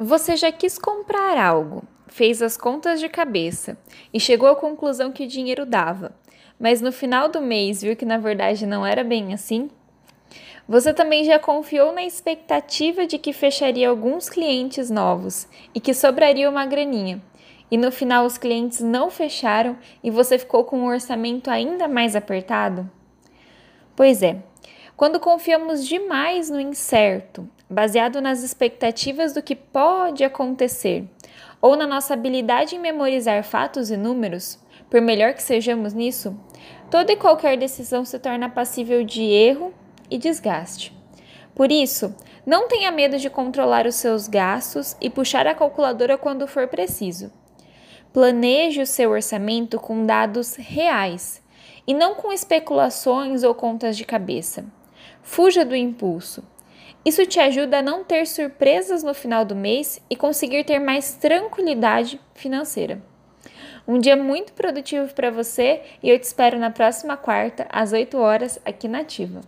Você já quis comprar algo, fez as contas de cabeça e chegou à conclusão que o dinheiro dava, mas no final do mês viu que na verdade não era bem assim? Você também já confiou na expectativa de que fecharia alguns clientes novos e que sobraria uma graninha, e no final os clientes não fecharam e você ficou com um orçamento ainda mais apertado? Pois é, quando confiamos demais no incerto, baseado nas expectativas do que pode acontecer, ou na nossa habilidade em memorizar fatos e números, por melhor que sejamos nisso, toda e qualquer decisão se torna passível de erro e desgaste. Por isso, não tenha medo de controlar os seus gastos e puxar a calculadora quando for preciso. Planeje o seu orçamento com dados reais e não com especulações ou contas de cabeça. Fuja do impulso. Isso te ajuda a não ter surpresas no final do mês e conseguir ter mais tranquilidade financeira. Um dia muito produtivo para você e eu te espero na próxima quarta, às 8 horas, aqui na Ativa.